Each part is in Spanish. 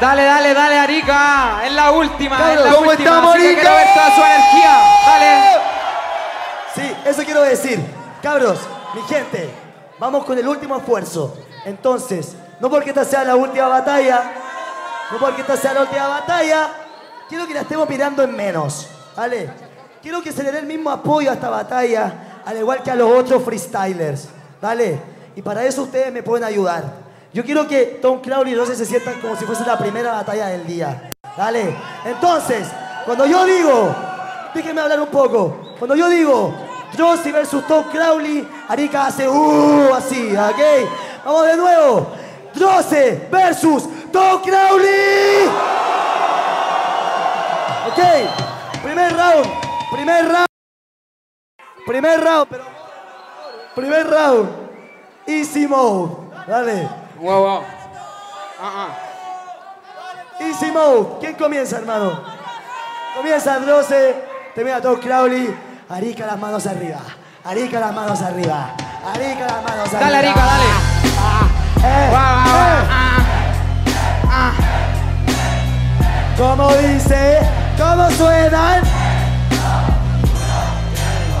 Dale, dale, dale, Arica. Es la última, es la ¿cómo última. estamos, así que Arica? quiero ver toda su energía. Dale. Sí, eso quiero decir. Cabros, mi gente, vamos con el último esfuerzo. Entonces, no porque esta sea la última batalla, no porque esta sea la última batalla, quiero que la estemos mirando en menos, ¿vale? Quiero que se le dé el mismo apoyo a esta batalla, al igual que a los otros freestylers, ¿vale? Y para eso ustedes me pueden ayudar. Yo quiero que Tom Crowley y Rose se sientan como si fuese la primera batalla del día, ¿vale? Entonces, cuando yo digo, déjenme hablar un poco, cuando yo digo Josie versus Tom Crowley, Arica hace uh, así, ¿ok? Vamos de nuevo. Droce versus Tom Crowley. Ok, primer round, primer round. Primer round. Primer round. Easy mode. Dale. Wow, wow. Ah, Easy mode. ¿Quién comienza, hermano? Comienza Droce, termina Tom Crowley. Arica las manos arriba. Arica las manos arriba. Arica las manos arriba. Dale, Arica, dale. Eh, Guau, guau, eh. ah. ¿Cómo dice? ¿Cómo suenan?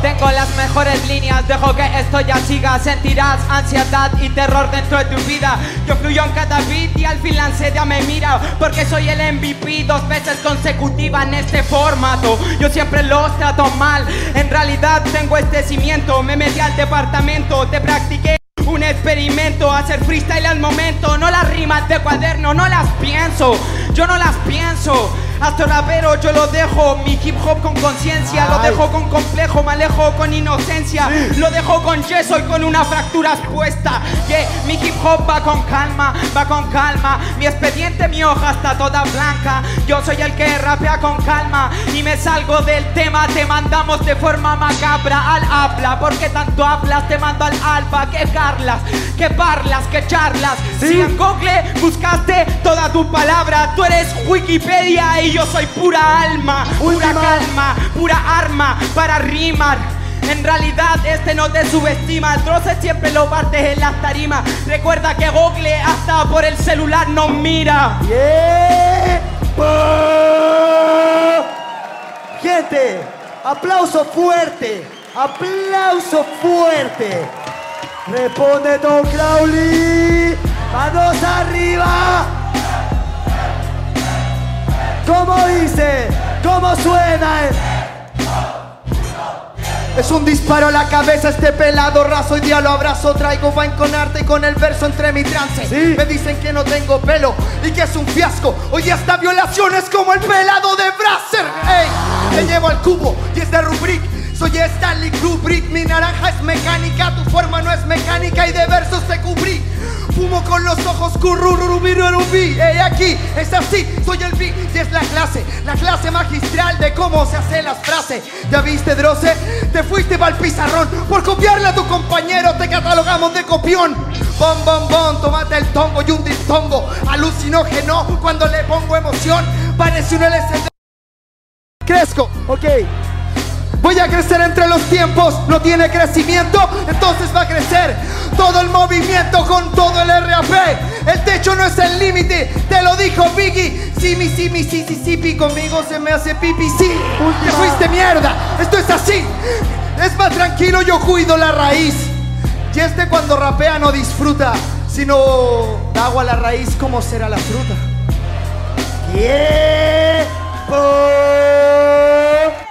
Tengo las mejores líneas, dejo que esto ya siga. Sentirás ansiedad y terror dentro de tu vida. Yo fluyo en cada beat y al fin la me mira. Porque soy el MVP dos veces consecutiva en este formato. Yo siempre los trato mal. En realidad tengo este cimiento. Me metí al departamento, te practiqué. Un experimento, hacer freestyle al momento. No las rimas de cuaderno, no las pienso. Yo no las pienso. Hasta rapero yo lo dejo. Mi hip hop con conciencia. Lo dejo con complejo, me alejo con inocencia. Lo dejo con yeso y con una fractura expuesta. Que mi hip hop va con calma, va con calma. Mi expediente, mi hoja está toda blanca. Yo soy el que rapea con calma. Y me salgo del tema, te mandamos de forma macabra al habla. Porque tanto hablas, te mando al alba. Que carlas, que parlas, que charlas. Si en Google buscaste toda tu palabra, tú eres Wikipedia y yo soy pura alma, pura calma, pura arma para rimar. En realidad este no te subestima, el troce siempre lo partes en las tarimas. Recuerda que Google hasta por el celular nos mira. Gente, aplauso fuerte, aplauso fuerte. Responde Tom Crowley, manos arriba. ¿Cómo dice? ¿Cómo suena? Es un disparo a la cabeza este pelado raso Hoy día lo abrazo, traigo wine con arte y con el verso entre mi trance Sí. Me dicen que no tengo pelo y que es un fiasco Hoy día esta violación es como el pelado de Brasser Ey, te llevo al cubo y es de Rubric soy Stanley Kubrick, mi naranja es mecánica, tu forma no es mecánica y de versos te cubrí. Fumo con los ojos currururubirurubi. Ey, aquí es así, soy el B y es la clase, la clase magistral de cómo se hacen las frases. ¿Ya viste, Droce? Te fuiste pa'l pizarrón por copiarle a tu compañero, te catalogamos de copión. Bom, bom, bom, tómate el tongo y un diptongo. Alucinógeno cuando le pongo emoción, parece un LSD. Crezco, Ok, Voy a crecer entre los tiempos, no tiene crecimiento, entonces va a crecer todo el movimiento con todo el RAP. El techo no es el límite, te lo dijo Biggie. Sí, mi, sí, mi, sí, sí, sí, pi, conmigo se me hace pipi, sí. Te fuiste mierda, esto es así. Es más tranquilo, yo cuido la raíz. Y este cuando rapea no disfruta, sino da agua a la raíz como será la fruta. tiempo.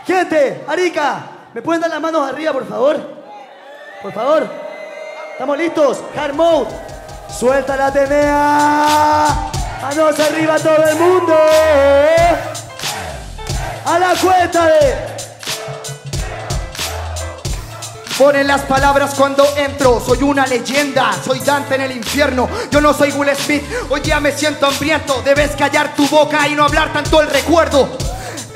Gente, Arica, ¿me pueden dar las manos arriba, por favor? Por favor. ¿Estamos listos? Hard mode. Suelta la Atenea. Manos arriba todo el mundo. A la cuenta de Ponen las palabras cuando entro, soy una leyenda, soy Dante en el infierno, yo no soy Will Smith, hoy día me siento hambriento, debes callar tu boca y no hablar tanto el recuerdo.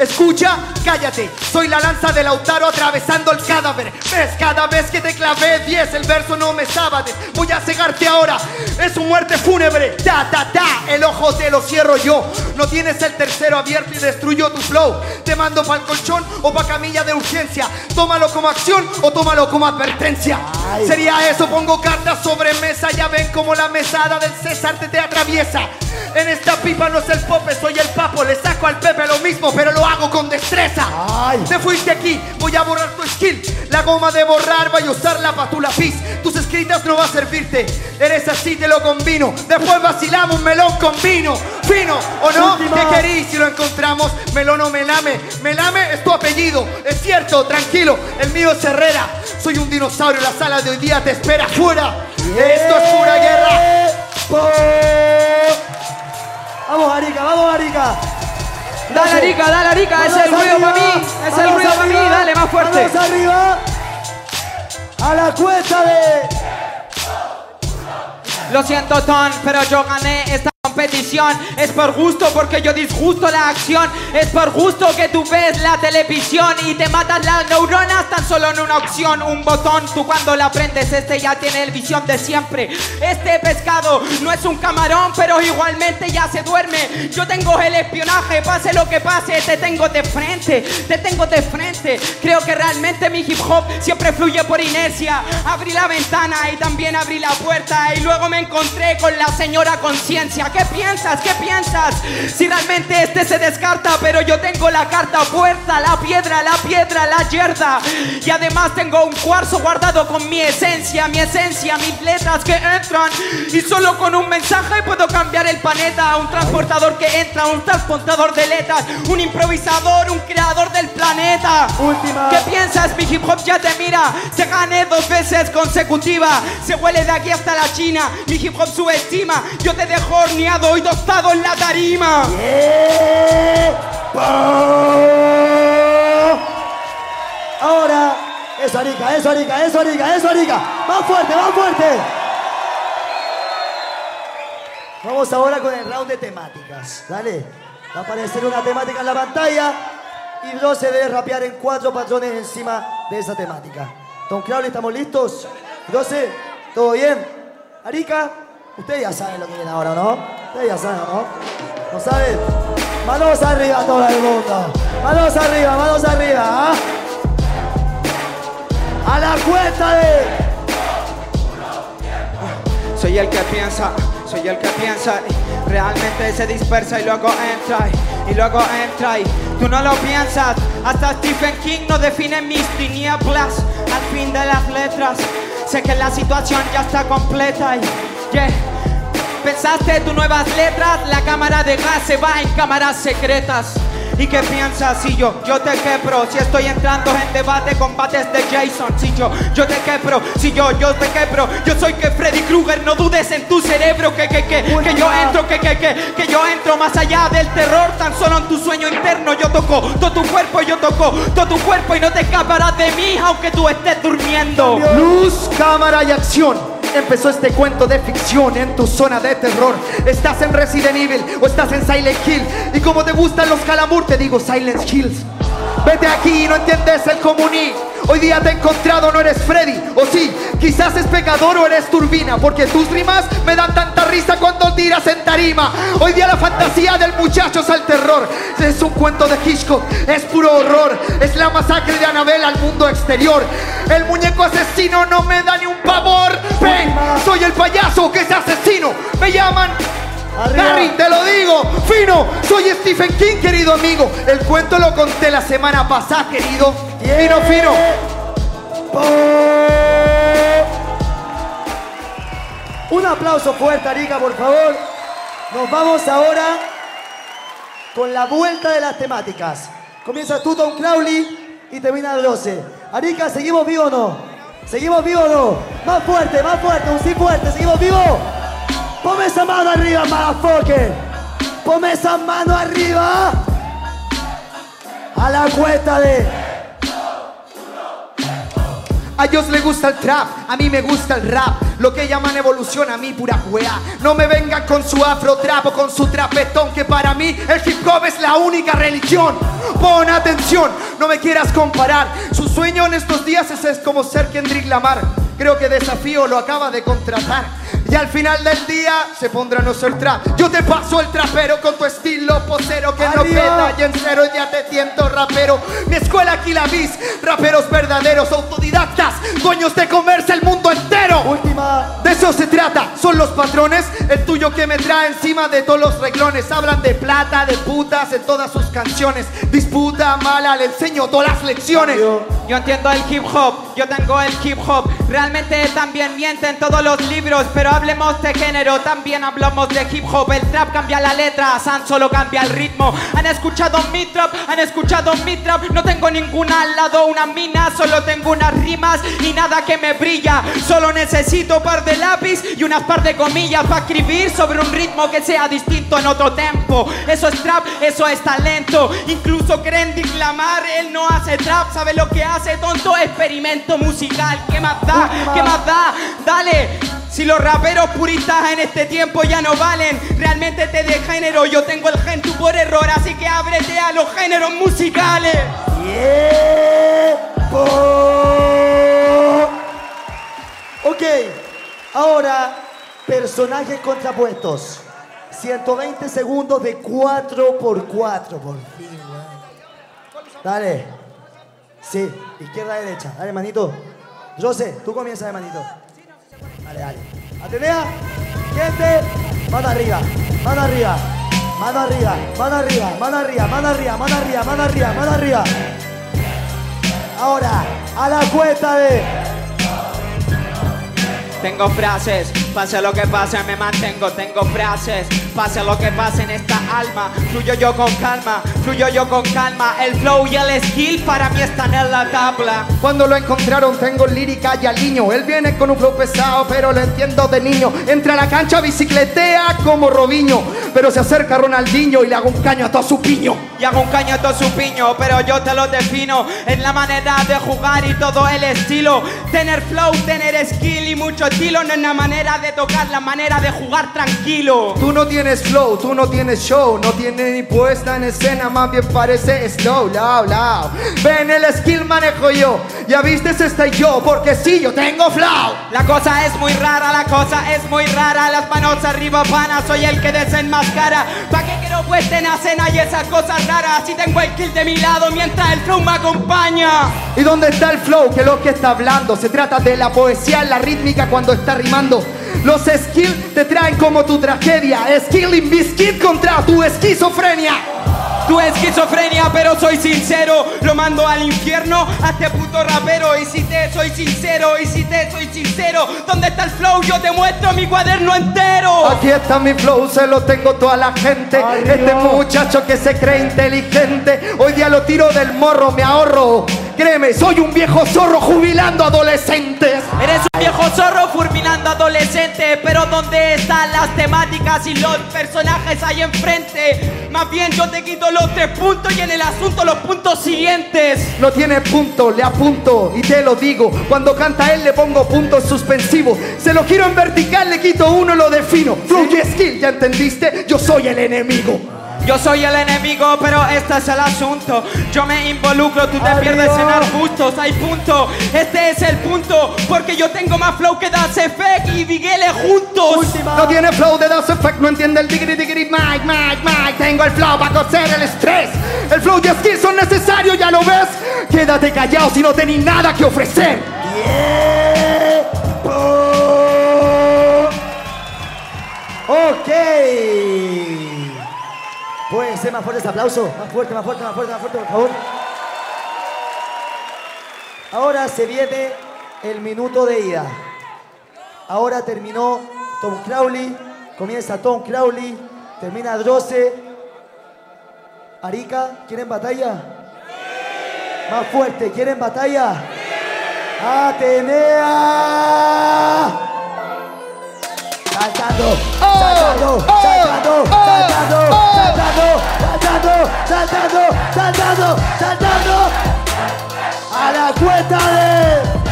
Escucha, cállate, soy la lanza de Lautaro atravesando el cadáver. Ves, cada vez que te clavé 10, el verso no me sábades. Voy a cegarte ahora, es su muerte fúnebre. Ta, ta, ta, el ojo te lo cierro yo. No tienes el tercero abierto y destruyo tu flow. Te mando pa'l colchón o pa' camilla de urgencia. Tómalo como acción o tómalo como advertencia. Sería eso, pongo cartas sobre mesa. Ya ven como la mesada del César te, te atraviesa. En esta pipa no es el pope, soy el papo. Le saco al Pepe lo mismo, pero lo hago con destreza. Ay. Te fuiste aquí, voy a borrar tu skill. La goma de borrar voy a usarla pa' tu lápiz. Tus escritas no va a servirte. Eres así, te lo combino. Después vacilamos un melón con vino. Fino, ¿o no? Última. ¿Qué querís si lo encontramos? Melón o melame. Melame es tu apellido. Es cierto, tranquilo. El mío es Herrera. Soy un dinosaurio. La sala de hoy día te espera fuera. Es el ruido para mí, es el ruido para mí, dale, más fuerte. Manos arriba. A la cuesta de. Lo siento, Ton, pero yo gané esta Es por gusto porque yo disgusto la acción. Es por gusto que tú ves la televisión y te matas las neuronas tan solo en una opción. Un botón, tú cuando la prendes, este ya tiene el visión de siempre. Este pescado no es un camarón, pero igualmente ya se duerme. Yo tengo el espionaje, pase lo que pase, te tengo de frente, te tengo de frente. Creo que realmente mi hip hop siempre fluye por inercia. Abrí la ventana y también abrí la puerta y luego me encontré con la señora conciencia. ¿Qué piensas? ¿Qué piensas? Si realmente este se descarta, pero yo tengo la carta puerta, la piedra, la piedra, la yerda. Y además tengo un cuarzo guardado con mi esencia, mi esencia, mis letras que entran. Y solo con un mensaje puedo cambiar el planeta. Un transportador que entra, un transportador de letras, un improvisador, un creador del planeta. Última. ¿Qué piensas? Mi hip hop ya te mira. Te gané dos veces consecutiva. Se huele de aquí hasta la China. Mi hip hop subestima. Yo te dejo horneado y tostado en la tarima. Ahora, eso Arica, eso Arica, eso Arica, eso Arica. Más fuerte, más fuerte. Vamos ahora con el round de temáticas. Dale. Va a aparecer una temática en la pantalla y Bro se debe rapear en cuatro patrones encima de esa temática. Don Crowley, ¿estamos listos? Brose, ¿todo bien? Arica, ustedes ya saben lo que viene ahora, ¿no? Ya saben, ¿no? ¿No? Manos arriba todo el mundo. Manos arriba, manos arriba. ¿ah? A la cuenta de. Soy el que piensa, soy el que piensa realmente se dispersa y luego entra y, y luego entra y tú no lo piensas. Hasta Stephen King no define mis tinieblas al fin de las letras. Sé que la situación ya está completa y yeah. Pensaste tus nuevas letras, la cámara de gas se va en cámaras secretas. ¿Y qué piensas si yo, yo te quebro? Si estoy entrando en debate, combates de Jason. Si yo, yo te quebro, si yo, yo te quebro. Yo soy que Freddy Krueger, no dudes en tu cerebro. Que, que, que, que yo entro, que, que, que, que yo entro más allá del terror. Tan solo en tu sueño interno yo toco todo tu cuerpo, yo toco todo tu cuerpo y no te escaparás de mí aunque tú estés durmiendo. Luz, cámara y acción. Empezó este cuento de ficción en tu zona de terror. Estás en Resident Evil o estás en Silent Hill. Y como te gustan los calamur, te digo Silent Hills. Vete aquí y no entiendes el comuní. Hoy día te he encontrado, no eres Freddy. O sí, quizás es pecador o eres turbina. Porque tus rimas me dan tanta risa cuando tiras en tarima. Hoy día la fantasía del muchacho es el terror. Es un cuento de Hitchcock, es puro horror. Es la masacre de Anabel al mundo exterior. El muñeco asesino no me da ni un pavor. Ven, soy el payaso que es asesino. Me llaman Arriba. Harry, te lo digo, fino, soy Stephen King, querido amigo. El cuento lo conté la semana pasada, querido. Fino, fino. Un aplauso fuerte, Arica, por favor. Nos vamos ahora con la vuelta de las temáticas. Comienza tú, Don Crowley, y termina el 12. Arica, ¿seguimos vivos o no? ¿Seguimos vivos o no? Más fuerte, más fuerte, un sí fuerte, ¿seguimos vivos? Ponme esa mano arriba, motherfucker. Ponme esa mano arriba. A la cuenta de. A ellos les gusta el trap, a mí me gusta el rap. Lo que llaman evolución, a mí pura wea. No me vengan con su afro trap o con su trapetón, que para mí el hip hop es la única religión. Pon atención, no me quieras comparar. Su sueño en estos días es, es como ser Kendrick Lamar. Creo que Desafío lo acaba de contratar. Y al final del día se pondrá no ser trap. Yo te paso el trapero con tu estilo posero que no queda y en cero ya te siento rapero. Mi escuela aquí la vis, raperos verdaderos, autodidactas, dueños de comerse el mundo entero. Última. De eso se trata, son los patrones, el tuyo que me trae encima de todos los reglones. Hablan de plata, de putas en todas sus canciones. Disputa mala, le enseño todas las lecciones. Yo entiendo el hip hop, yo tengo el hip hop. Realmente también mienten todos los libros, pero hablemos de género, también hablamos de hip hop. El trap cambia la letra, San solo cambia el ritmo. Han escuchado mi trap, han escuchado mi trap. No tengo ninguna al lado, una mina, solo tengo unas rimas y nada que me brilla. Solo necesito par de lápiz y unas par de comillas para escribir sobre un ritmo que sea distinto en otro tempo. Eso es trap, eso es talento. Incluso Kendrick Lamar, él no hace trap, sabe lo que hace, tonto experimento musical. ¿Qué más da? ¿Qué más da? Dale. Si los raperos puristas en este tiempo ya no valen, realmente te de género. Yo tengo el gen tú por error, así que ábrete a los géneros musicales. Tiempo. Ok, ahora personajes contrapuestos. 120 segundos de 4 por 4 por fin. Dale. Sí, izquierda, derecha. Dale, manito. José, tú comienzas manito. Dale, dale. Atenea, gente, mano arriba, mano arriba, mano arriba, mano arriba, mano arriba, mano arriba, mano arriba, mano arriba, mano arriba. Ahora, a la cuenta de Tengo frases, pase lo que pase, me mantengo. Tengo frases, pase lo que pase en esta alma. Fluyo yo con calma, fluyo yo con calma. El flow y el skill para mí están en la tabla. Cuando lo encontraron tengo lírica y aliño Él viene con un flow pesado pero lo entiendo de niño Entra a la cancha, bicicletea como Robinho Pero se acerca Ronaldinho y le hago un caño a todo su piño Y hago un caño a todo su piño, pero yo te lo defino. Es la manera de jugar y todo el estilo. Tener flow, tener skill y mucho estilo. No es la manera de tocar, la manera de jugar tranquilo. Tú no tienes flow, tú no tienes show No tienes ni puesta en escena, más bien parece slow, loud, loud Ven el skill manejo yo, ya viste estoy yo Porque sí, yo tengo flow La cosa es muy rara, la cosa es muy rara. Las manos arriba, pana, soy el que desenmascara. ¿Pa' qué quiero puesta en escena y esas cosas raras? Si tengo el kill de mi lado mientras el flow me acompaña. ¿Y dónde está el flow? Que lo que está hablando. Se trata de la poesía, la rítmica cuando está rimando. Los skills te traen como tu tragedia. Skilling biscuit contra tu esquizofrenia. Tu esquizofrenia, pero soy sincero. Lo mando al infierno a este puto rapero. Y si te soy sincero, y si te soy sincero, ¿dónde está el flow? Yo te muestro mi cuaderno entero. Aquí está mi flow, se lo tengo toda la gente. Ay, este muchacho que se cree inteligente. Hoy día lo tiro del morro, me ahorro. Créeme, soy un viejo zorro jubilando adolescentes. Eres un viejo zorro fulminando adolescente, pero ¿dónde están las temáticas y los personajes ahí enfrente? Más bien yo te quito los tres puntos y en el asunto los puntos siguientes. No tiene punto, le apunto y te lo digo. Cuando canta él le pongo puntos suspensivos. Se lo giro en vertical, le quito uno, lo defino. Flow y skill, ¿ya entendiste? Yo soy el enemigo. Yo soy el enemigo, pero este es el asunto. Yo me involucro, tú te Arriba. pierdes en arbustos, hay punto. Este es el punto, porque yo tengo más flow que Das Effect y Miguel juntos. última. No tiene flow de Das Effect, no entiende el diggity diggity Mike, Mike, Mike. Tengo el flow para coser el estrés. El flow y skill son necesarios, ¿ya lo ves? Quédate callado si no tenés nada que ofrecer. Más fuertes aplausos. Más fuerte, más fuerte, más fuerte, más fuerte, por favor. Ahora se viene el minuto de ida. Ahora terminó Tom Crowley. Comienza Tom Crowley. Termina Droce. Arica, ¿quieren batalla? Más fuerte, ¿quieren batalla? ¡Atenea! saltando, saltando, saltando, saltando, saltando, saltando, saltando, saltando, saltando. A la cuenta de.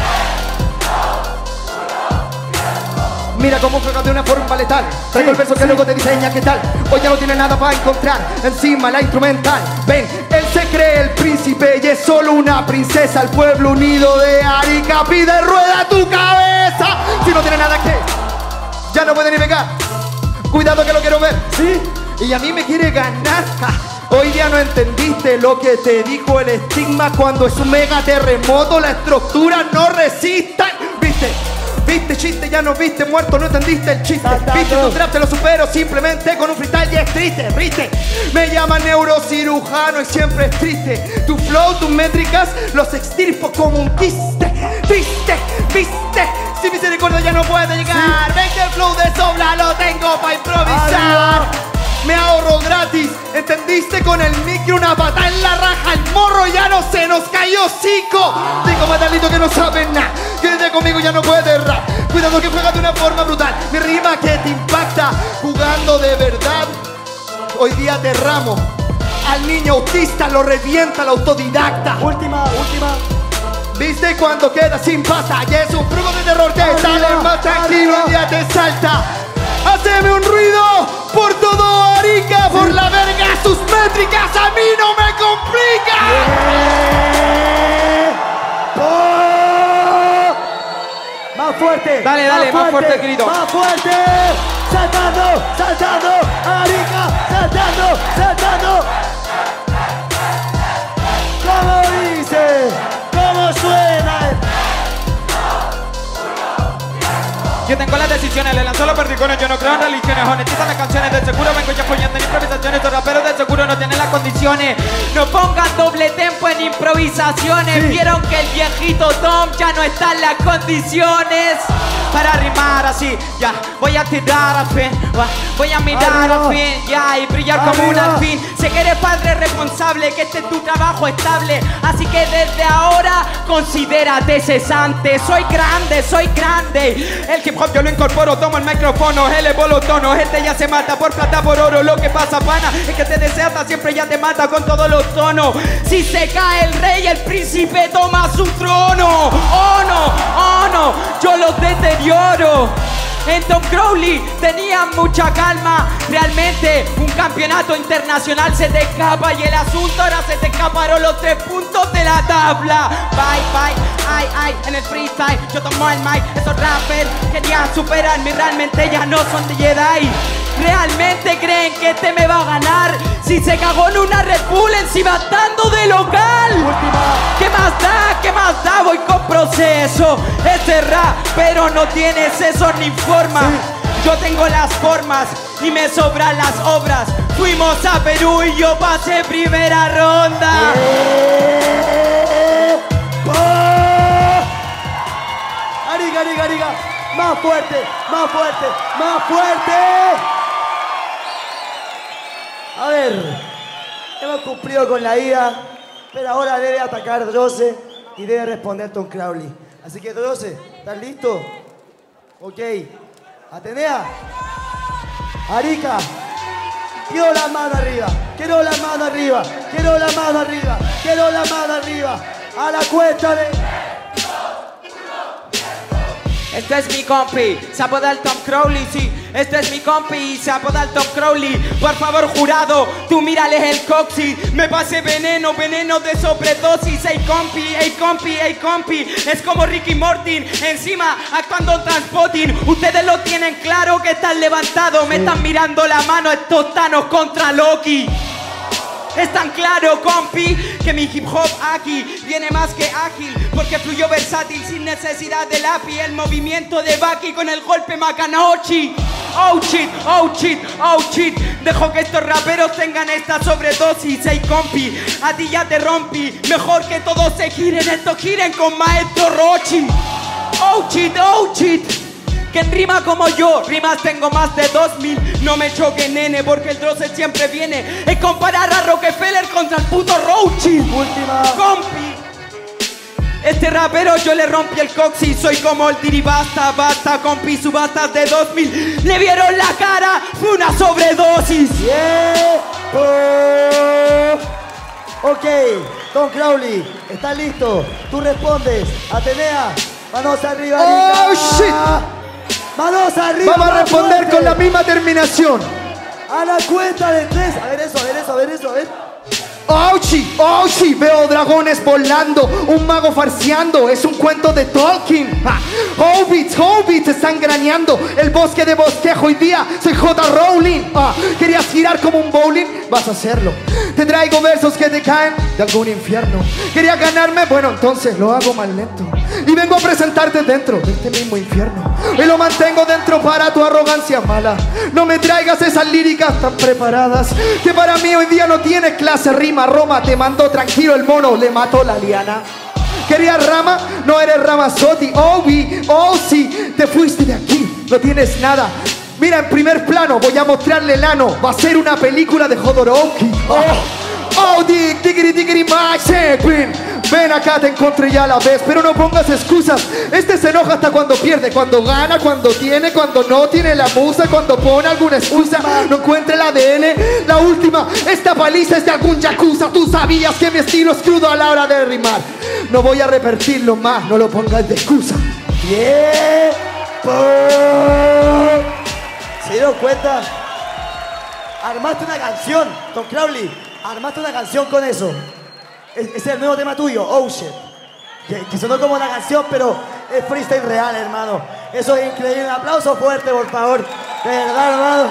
Mira cómo juega de una forma letal. Traigo el verso que luego te diseña qué tal. Hoy ya no tiene nada para encontrar. Encima la instrumental. Ven, él se cree el príncipe y es solo una princesa. El pueblo unido de Arica pide rueda tu cabeza. Si no tiene nada que ya no puede ni pegar. Cuidado que lo quiero ver. Sí. Y a mí me quiere ganar. Hoy día no entendiste lo que te dijo el estigma cuando es un mega terremoto, la estructura no resista. ¿Viste? Viste chiste, ya no viste muerto, no entendiste el chiste. Viste tu trap, te lo supero simplemente con un freestyle y es triste, ¿viste? Me llaman neurocirujano y siempre es triste. Tu flow, tus métricas, los extirpo como un quiste. Triste, viste. Si misericordia ya no puede llegar. Ven que el flow de sobra lo tengo para improvisar. Arriba. Me ahorro gratis, ¿entendiste? Con el micro una pata en la raja, el morro ya no se nos cayó cico. Digo metalito que no saben nada, quédate conmigo ya no puede rap. Cuidado que juega de una forma brutal, mi rima que te impacta, jugando de verdad. Hoy día derramo, al niño autista lo revienta el autodidacta. Última, última. ¿Viste cuando queda sin pasta? Y es un fruto de terror que Arriba, sale más tranquilo y ya te salta. Haceme un ruido por todo Arica, por la verga sus métricas, a mí no me complica. Eh. Más fuerte. Dale, dale, más fuerte el grito. Más fuerte. Saltando, saltando. Arica, saltando, saltando. ¿Cómo dice? Yo tengo las decisiones, le lanzo los perdigones, yo no creo en religiones, honestizan las canciones, de seguro vengo ya apoyando en improvisaciones, los raperos de seguro no tienen las condiciones, no pongan doble tempo en improvisaciones, vieron que el viejito Tom ya no está en las condiciones. Para rimar así, ya, voy a tirar a fin, voy a mirar Arriba. a fin, ya, y brillar como un alfín, sé que eres padre responsable, que este es tu trabajo estable, así que desde ahora considérate cesante, soy grande, soy grande, el hip hop yo lo incorporo, tomo el micrófono, elevo los tonos, este ya se mata por plata, por oro, lo que pasa pana, es que te desata, siempre ya te mata con todos los tonos, si se cae el rey, el príncipe toma su trono, oh no, oh no, yo los deterioro. En Tom Crowley tenían mucha calma. Realmente un campeonato internacional se te escapa y el asunto ahora se te escaparon los tres puntos de la tabla. Bye, bye, ay, ay, en el freestyle yo tomo el mic. Esos rappers querían superarme, realmente ya no son de Jedi. ¿Realmente creen que este me va a ganar? Si se cagó en una Red Bull encima estando de local. ¿Qué más da? ¿Qué más da? Voy con proceso. Este rap, pero no tiene seso ni forma. Yo tengo las formas y me sobran las obras. Fuimos a Perú y yo pasé primera ronda. Eh, oh. Ariga, ariga, ariga. Más fuerte, más fuerte, más fuerte. A ver, hemos cumplido con la ida, pero ahora debe atacar Droce y debe responder Tom Crowley. Así que Droce, ¿estás listo? Ok. Atenea. Arica. Quiero la mano arriba, quiero la mano arriba, quiero la mano arriba, quiero la mano arriba. A la cuesta de... Este es mi compi, se apoda el Tom Crowley, sí. Este es mi compi, se apoda el Tom Crowley. Por favor, jurado, tú mírales el coxi. Me pasé veneno, veneno de sobredosis. Ey compi, ey compi, ey compi. Es como Ricky Mortin, encima actuando transpotting. Ustedes lo tienen claro que están levantados. Me están mirando la mano estos tanos contra Loki. Es tan claro, compi, que mi hip hop aquí viene más que ágil, porque fluyó versátil sin necesidad de lápiz. El movimiento de Baki con el golpe Macanauchi. Oh shit, oh shit, oh shit. Dejo que estos raperos tengan esta sobredosis. Hey compi, a ti ya te rompí. Mejor que todos se giren, estos giren con Maestro Rochi. Oh shit, oh shit. Que rima como yo, rimas tengo más de 2000 No me choque nene, porque el droce siempre viene Es comparar a Rockefeller contra el puto Rochi Última. Compi este rapero yo le rompí el coxi, soy como el diribasta, basta, compi, subastas de 2000 Le vieron la cara, fue una sobredosis Tiempo. Ok, Don Crowley, ¿estás listo? Tú respondes. Atenea, manos arriba. Oh, Arica. Manos arriba. Vamos a responder fuerte. con la misma terminación. A la cuenta de tres. A ver eso, a ver eso, a ver eso, a ver. ¡Auchi! ¡Auchi! Veo dragones volando, un mago farseando, es un cuento de Tolkien. Hobbits, hobbits están graneando, el bosque de bosquejo hoy día, soy J. Rowling. ¿Querías girar como un bowling? Vas a hacerlo. Te traigo versos que te caen de algún infierno. ¿Querías ganarme? Bueno, entonces lo hago más lento. Y vengo a presentarte dentro de este mismo infierno. Y lo mantengo dentro para tu arrogancia mala. No me traigas esas líricas tan preparadas que para mí hoy día no tiene clase rima. Roma te mandó tranquilo el mono, le mató la liana. ¿Querías rama? No eres Ramazotti. Oh, vi, oh, sí, te fuiste de aquí. No tienes nada. Mira, en primer plano voy a mostrarle el ano. Va a ser una película de Jodorowsky. Oh, oh, dick, diggity, diggity, my sequin. Ven acá, te encontré ya la vez, pero no pongas excusas. Este se enoja hasta cuando pierde, cuando gana, cuando tiene, cuando no tiene la musa, cuando pone alguna excusa, no encuentra el ADN. La última, esta paliza es de algún yakuza. Tú sabías que mi estilo es crudo a la hora de rimar. No voy a repetirlo más, no lo pongas de excusa. ¡Tiempo! ¿Se dieron cuenta? Armaste una canción, Don Crowley. Armaste una canción con eso. Es, es el nuevo tema tuyo, Oh Shit. Que, sonó como una canción, pero es freestyle real, hermano. Eso es increíble. Un aplauso fuerte, por favor. De verdad, hermano.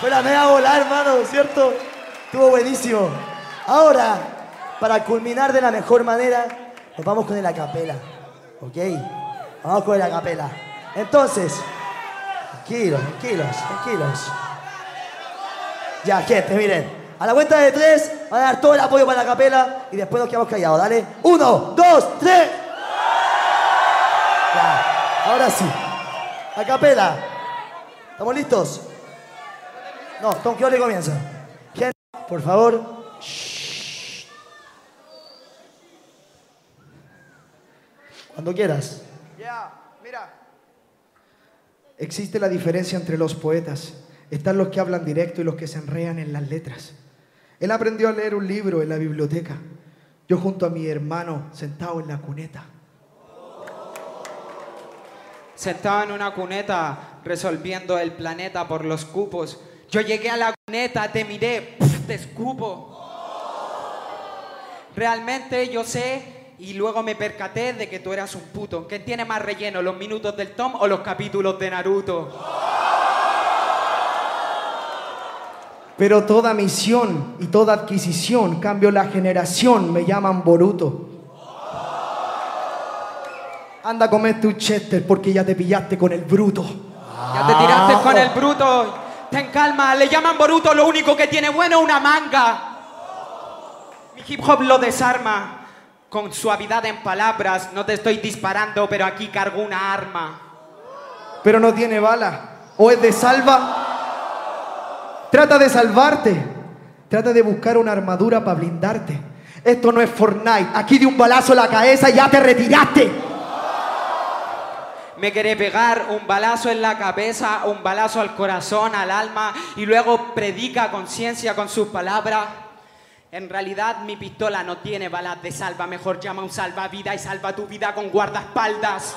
Fue la media volar, hermano, ¿cierto? Estuvo buenísimo. Ahora, para culminar de la mejor manera, nos vamos con el acapela. ¿Ok? Vamos con el acapela. Entonces, tranquilos, tranquilos, tranquilos. Ya, gente, miren. A la cuenta de tres, van a dar todo el apoyo para la capela y después nos quedamos callados, ¿dale? Uno, dos, tres. Ya, ahora sí. A capela. ¿Estamos listos? No, Tom le comienza. Gente, por favor. Shh. Cuando quieras. Existe la diferencia entre los poetas. Están los que hablan directo y los que se enrean en las letras. Él aprendió a leer un libro en la biblioteca. Yo junto a mi hermano sentado en la cuneta. Sentado en una cuneta resolviendo el planeta por los cupos. Yo llegué a la cuneta, te miré, te escupo. Realmente yo sé y luego me percaté de que tú eras un puto. ¿Quién tiene más relleno, los minutos del Tom o los capítulos de Naruto? Pero toda misión y toda adquisición, cambio la generación, me llaman Boruto. Anda a comer tu chester porque ya te pillaste con el bruto. Ya te tiraste con el bruto. Ten calma, le llaman Boruto, lo único que tiene bueno es una manga. Mi hip hop lo desarma. Con suavidad en palabras, no te estoy disparando, pero aquí cargo una arma. Pero no tiene bala. O es de salva. Trata de salvarte. Trata de buscar una armadura para blindarte. Esto no es Fortnite. Aquí de un balazo a la cabeza ya te retiraste. Me quiere pegar un balazo en la cabeza, un balazo al corazón, al alma, y luego predica conciencia con sus palabras. En realidad mi pistola no tiene balas de salva, mejor llama un salvavidas y salva tu vida con guardaespaldas.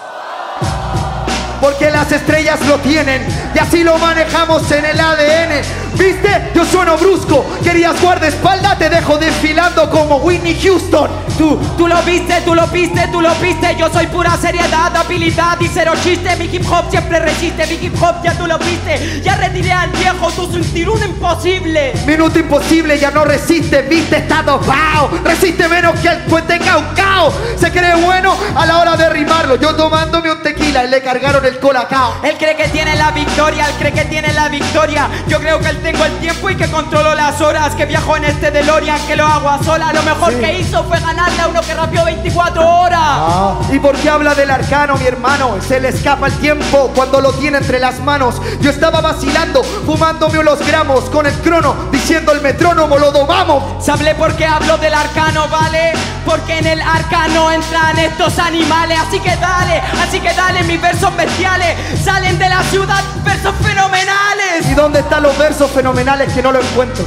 Porque las estrellas lo tienen y así lo manejamos en el ADN. ¿Viste? Yo sueno brusco. Querías guardaespaldas, te dejo desfilando como Whitney Houston. Tú, tú lo viste, tú lo viste, tú lo viste. Yo soy pura seriedad, habilidad y cero chiste. Mi hip hop siempre resiste, mi hip hop ya tú lo viste. Ya retiré al viejo, tú sentir un imposible. Minuto imposible, ya no resiste, viste, está dopado. Resiste menos que el puente caucao. Se cree bueno a la hora de rimarlo. Yo tomándome un tequila y le cargaron el colacao. Él cree que tiene la victoria, él cree que tiene la victoria. Yo creo que él tengo el tiempo y que controlo las horas. Que viajo en este DeLorean, que lo hago a sola. Lo mejor que hizo fue ganarle a uno que rapeó 24 horas. Ah, ¿Y por qué habla del arcano, mi hermano? Se le escapa el tiempo cuando lo tiene entre las manos. Yo estaba vacilando, fumándome unos gramos con el crono, diciendo el metrónomo, lo domamos. ¿Sabe por qué hablo del arcano, vale? Porque en el arcano entran estos animales. Así que dale, así que dale, mis versos bestiales. Salen de la ciudad, versos fenomenales. ¿Y dónde están los versos fenomenales que no lo encuentro?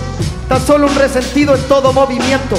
Tan solo un resentido en todo movimiento.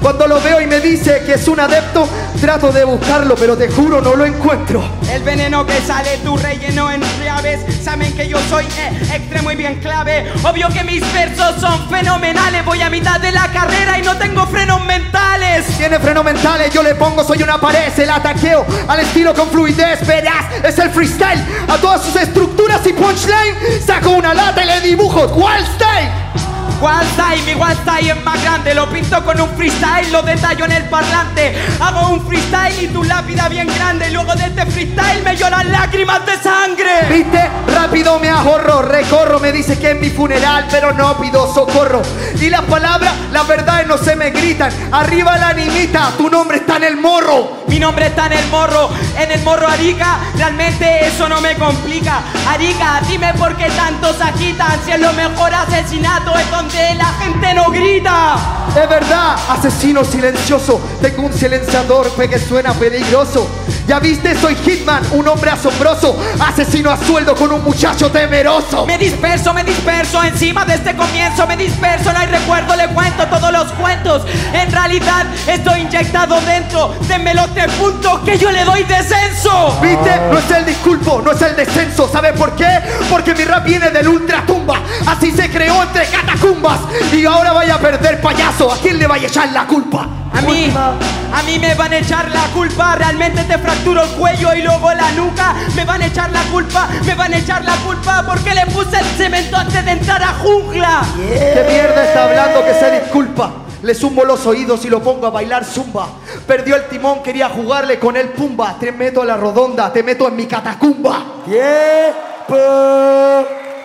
Cuando lo veo y me dice que es un adepto, trato de buscarlo, pero te juro no lo encuentro. El veneno que sale tu relleno en llaves Saben que yo soy eh, extremo y bien clave Obvio que mis versos son fenomenales Voy a mitad de la carrera y no tengo frenos mentales Tiene frenos mentales, yo le pongo, soy una pared, se la ataqueo al estilo con fluidez, verás, es el freestyle. A todas sus estructuras y punchline, saco una lata y le dibujo wild style. Time, mi time es más grande Lo pinto con un freestyle, lo detallo en el parlante Hago un freestyle y tu lápida bien grande Luego de este freestyle me lloran lágrimas de sangre ¿Viste? Rápido me ahorro, recorro, me dice que es mi funeral, pero no pido socorro. Y las palabras, las verdades no se me gritan. Arriba la animita, tu nombre está en el morro. Mi nombre está en el morro, en el morro Arica Realmente eso no me complica Arica, dime por qué tanto se agitan Si es lo mejor asesinato es donde la gente no grita Es verdad, asesino silencioso. Tengo un silenciador que suena peligroso. Ya viste, soy Hitman, un hombre asombroso. Asesino a sueldo con un muchacho temeroso. Me disperso, me disperso encima de este comienzo Me disperso, no hay recuerdo, le cuento todos los cuentos En realidad estoy inyectado dentro Démelo tres puntos que yo le doy descenso ¿Viste? No es el disculpo, no es el descenso. ¿Sabe por qué? Porque mi rap viene del ultratumba. Así se creó entre catacumbas. Y ahora vaya a perder payaso. ¿A quién le vaya a echar la culpa? A mí, a mí me van a echar la culpa, realmente te fracturo el cuello y luego la nuca. Me van a echar la culpa, me van a echar la culpa porque le puse el cemento antes de entrar a jungla. ¿Qué mierda está hablando que se disculpa? Le zumbo los oídos y lo pongo a bailar zumba. Perdió el timón, quería jugarle con el pumba. Te meto a la rodonda, te meto en mi catacumba. ¡Tiempo!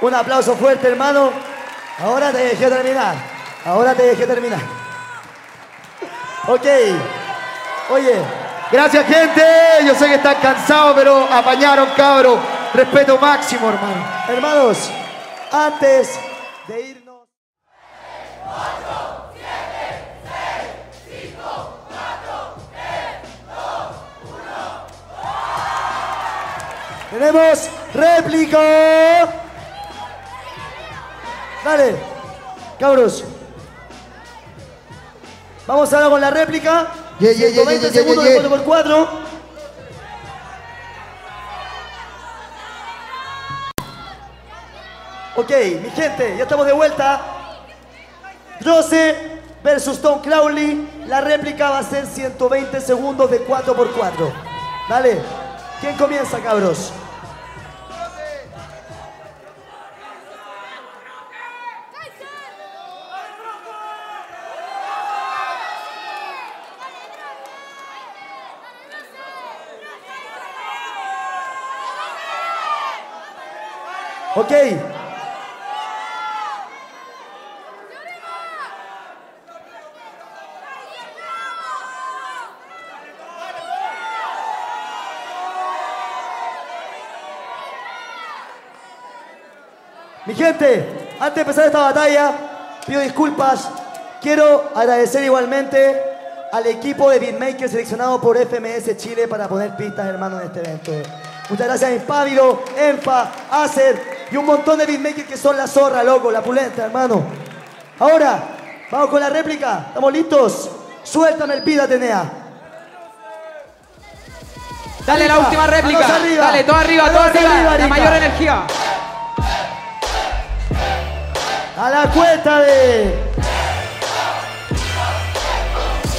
Un aplauso fuerte, hermano. Ahora te dejé terminar. Ahora te dejé terminar. Ok. Oye, Gracias, gente. Yo sé que están cansados, pero apañaron, cabros. Respeto máximo, hermano. hermanos, antes de irnos. Tenemos réplica. Dale, cabros. Vamos ahora con la réplica. Yeah, yeah, yeah, 120 yeah, yeah, segundos de 4x4. Ok, mi gente, ya estamos de vuelta. Rose versus Tom Crowley. La réplica va a ser 120 segundos de 4x4. Dale. ¿Quién comienza, cabros? Ok. Mi gente, antes de empezar esta batalla, pido disculpas. Quiero agradecer igualmente al equipo de beatmakers seleccionado por FMS Chile para poner pistas, hermano, en este evento. Muchas gracias a Impávido, Enfa, Acer y un montón de beatmakers que son la zorra, loco, la pulenta, hermano. Ahora, vamos con la réplica. ¿Estamos listos? Suéltame el beat, Atenea. Dale la última réplica. arriba. Dale, todo arriba, todo arriba. arriba, la mayor energía. A la cuenta de...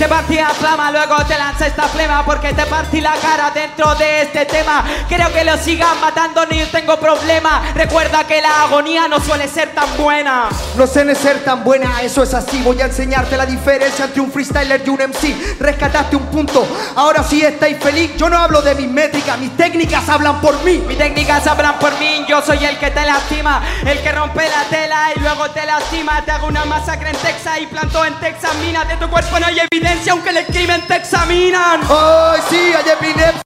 Te partí a flama, luego te lanza esta flema porque te partí la cara dentro de este tema. Creo que lo sigan matando, ni yo tengo problema. Recuerda que la agonía no suele ser tan buena. No sé de ser tan buena, eso es así. Voy a enseñarte la diferencia entre un freestyler y un MC. Rescataste un punto, ahora sí estáis feliz. Yo no hablo de mis métricas, mis técnicas hablan por mí. Mis técnicas hablan por mí, yo soy el que te lastima, el que rompe la tela y luego te lastima. Te hago una masacre en Texas y planto en Texas minas. De tu cuerpo no hay evidencia, aunque el crimen te examinan. ¡Ay, sí, hay epilepsia!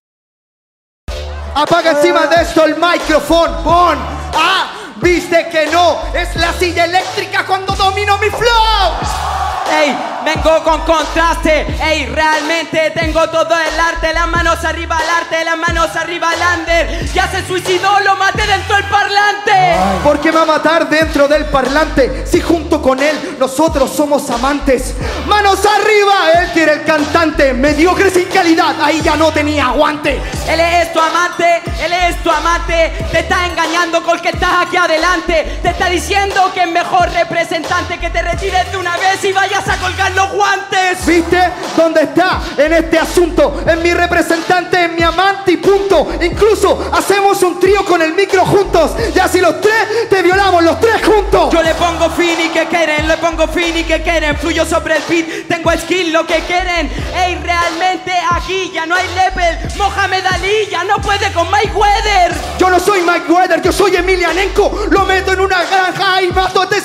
Apaga encima de esto el micrófono, pon. ¡Ah! ¿Viste que no? Es la silla eléctrica cuando domino mi flow. Ey, vengo con contraste. Ey, realmente tengo todo el arte. Las manos arriba al arte, las manos arriba al under. Ya se suicidó, lo maté dentro del parlante. Porque me va a matar dentro del parlante. Si junto con él nosotros somos amantes. Manos arriba, él quiere el cantante. Mediocre sin calidad, ahí ya no tenía aguante. Él es tu amante, él es tu amante. Te está engañando con el que estás aquí adelante. Te está diciendo que es mejor representante que te retires de una vez y vayas a colgar los guantes. ¿Viste dónde está en este asunto? Es mi representante, es mi amante y punto. Incluso hacemos un trío con el micro juntos. Ya si los tres te violamos, los tres juntos. Yo le pongo fin y que quieren, le pongo fin y que quieren. Fluyo sobre el beat, tengo skill lo que quieren. Ey, realmente aquí ya no hay level. Mohamed Ali ya no puede con Mike Weather. Yo no soy Mike Weather, yo soy Emilianenko. Lo meto en una granja y mato a este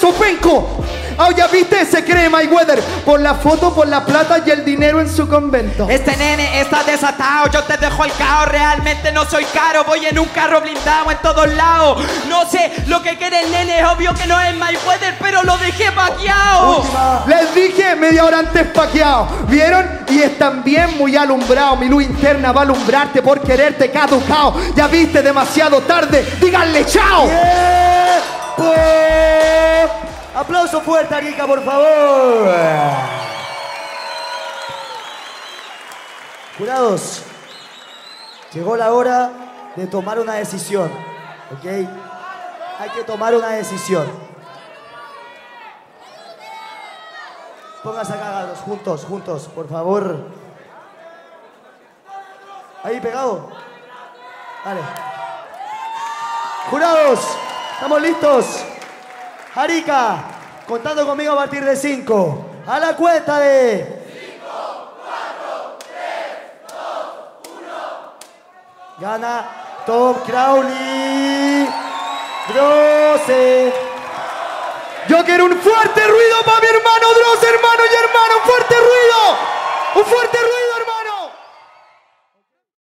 Ah, ya viste, se cree Mike Weather. Por la foto, por la plata y el dinero en su convento. Este nene está desatado, yo te dejo el caos. Realmente no soy caro, voy en un carro blindado en todos lados. No sé lo que quiere el nene, es obvio que no es Mike Weather, pero lo dejé vaqueado. Última. Les dije media hora antes paqueado. ¿Vieron? Y están bien muy alumbrados. Mi luz interna va a alumbrarte por quererte caducado. Ya viste demasiado tarde. Díganle chao. ¡Tiempo! Aplauso fuerte, Arica, por favor. Jurados, llegó la hora de tomar una decisión, ¿ok? Hay que tomar una decisión. Pónganse acá, gatos, juntos, juntos, por favor. Ahí pegado. Dale. Jurados, ¿estamos listos? Arica, contando conmigo a partir de 5. A la cuenta de. 5, 4, 3, 2, 1. Gana Tom Crowley. Drose. Yo quiero un fuerte ruido para mi hermano Dross, hermano y hermano. Un fuerte ruido. Un fuerte ruido.